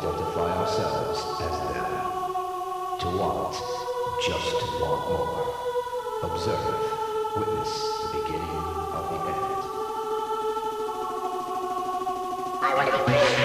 identify ourselves as them. To want, just to want more. Observe, witness the beginning of the end. I want to be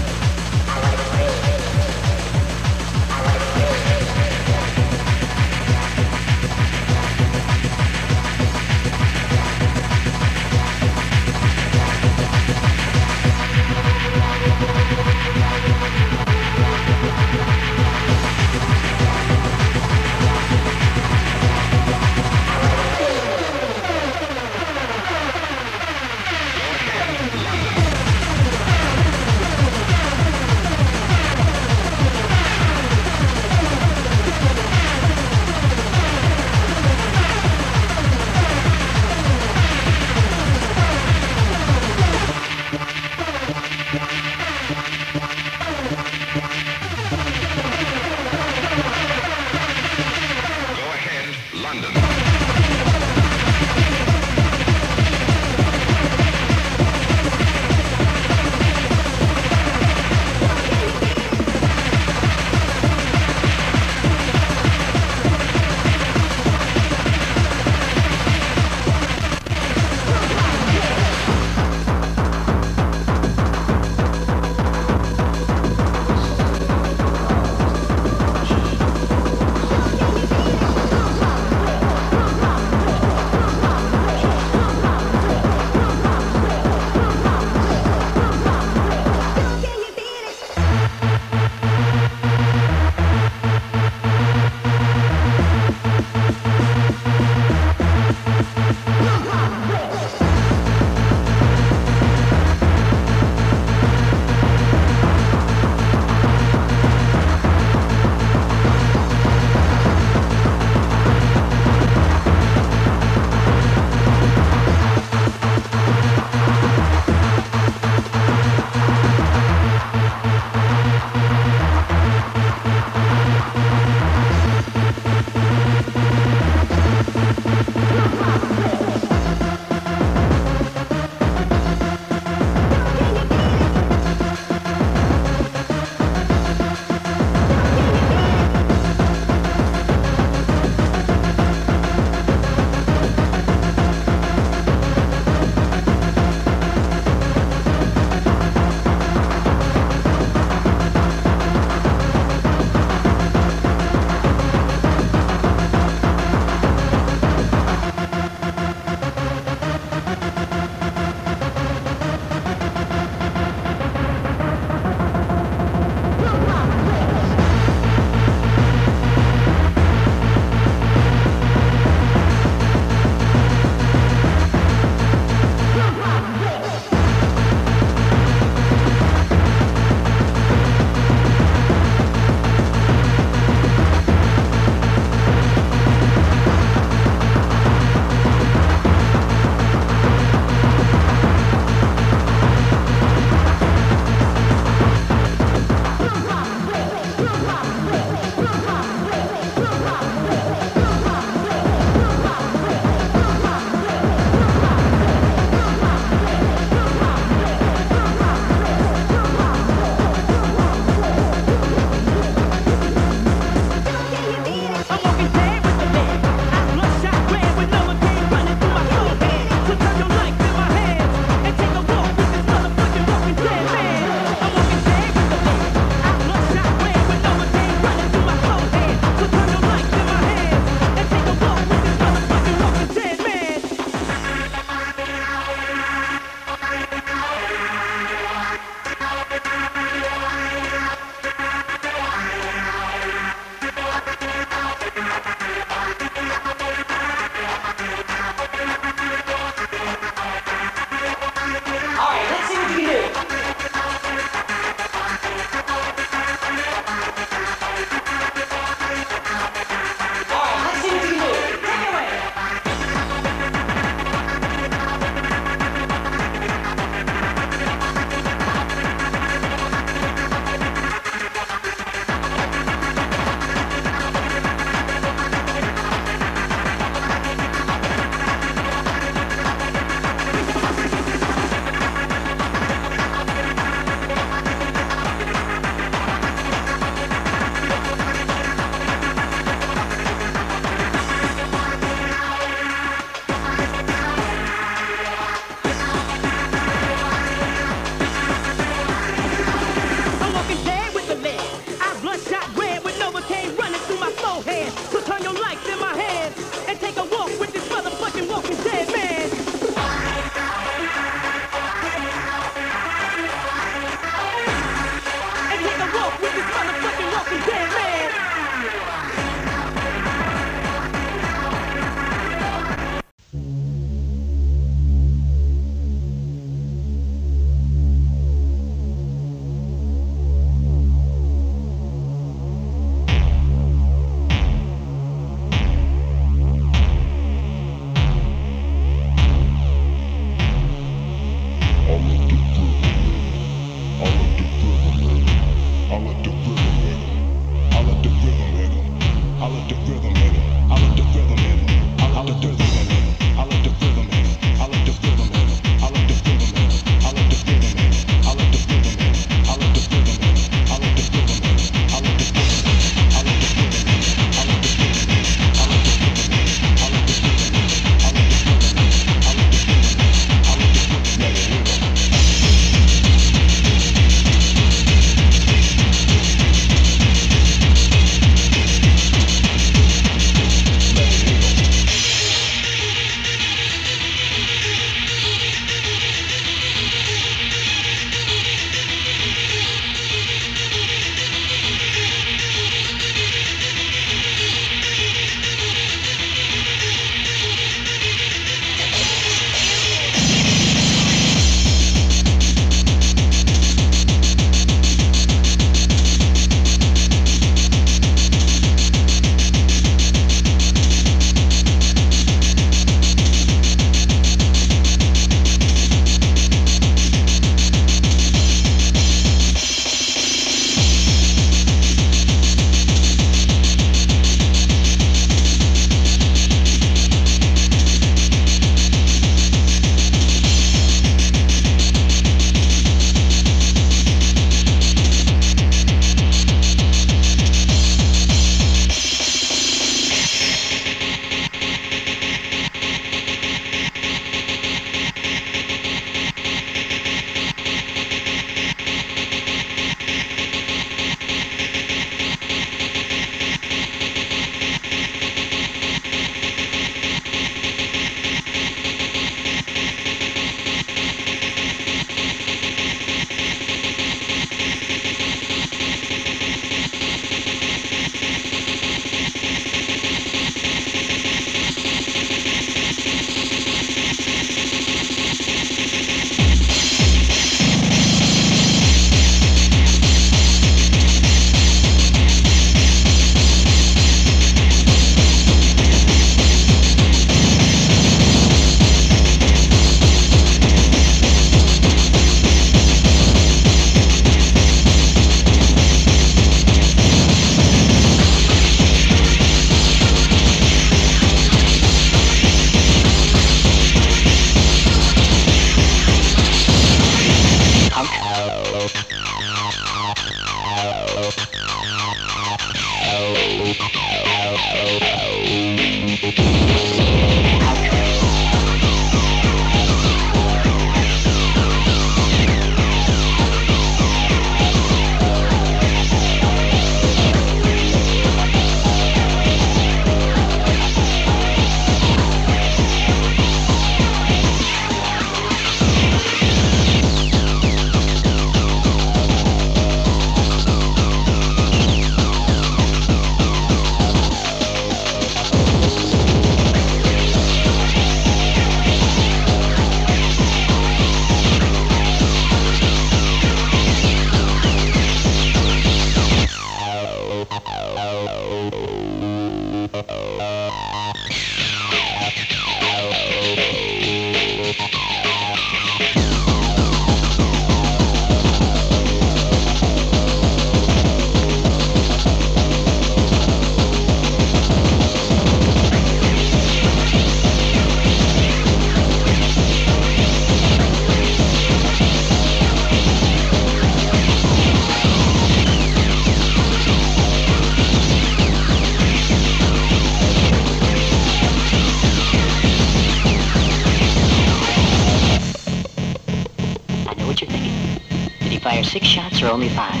shots only five?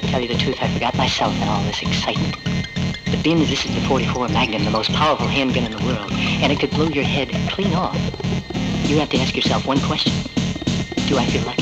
To tell you the truth, I forgot myself in all this excitement. But being that this is the 44 Magnum, the most powerful handgun in the world, and it could blow your head clean off, you have to ask yourself one question. Do I feel lucky?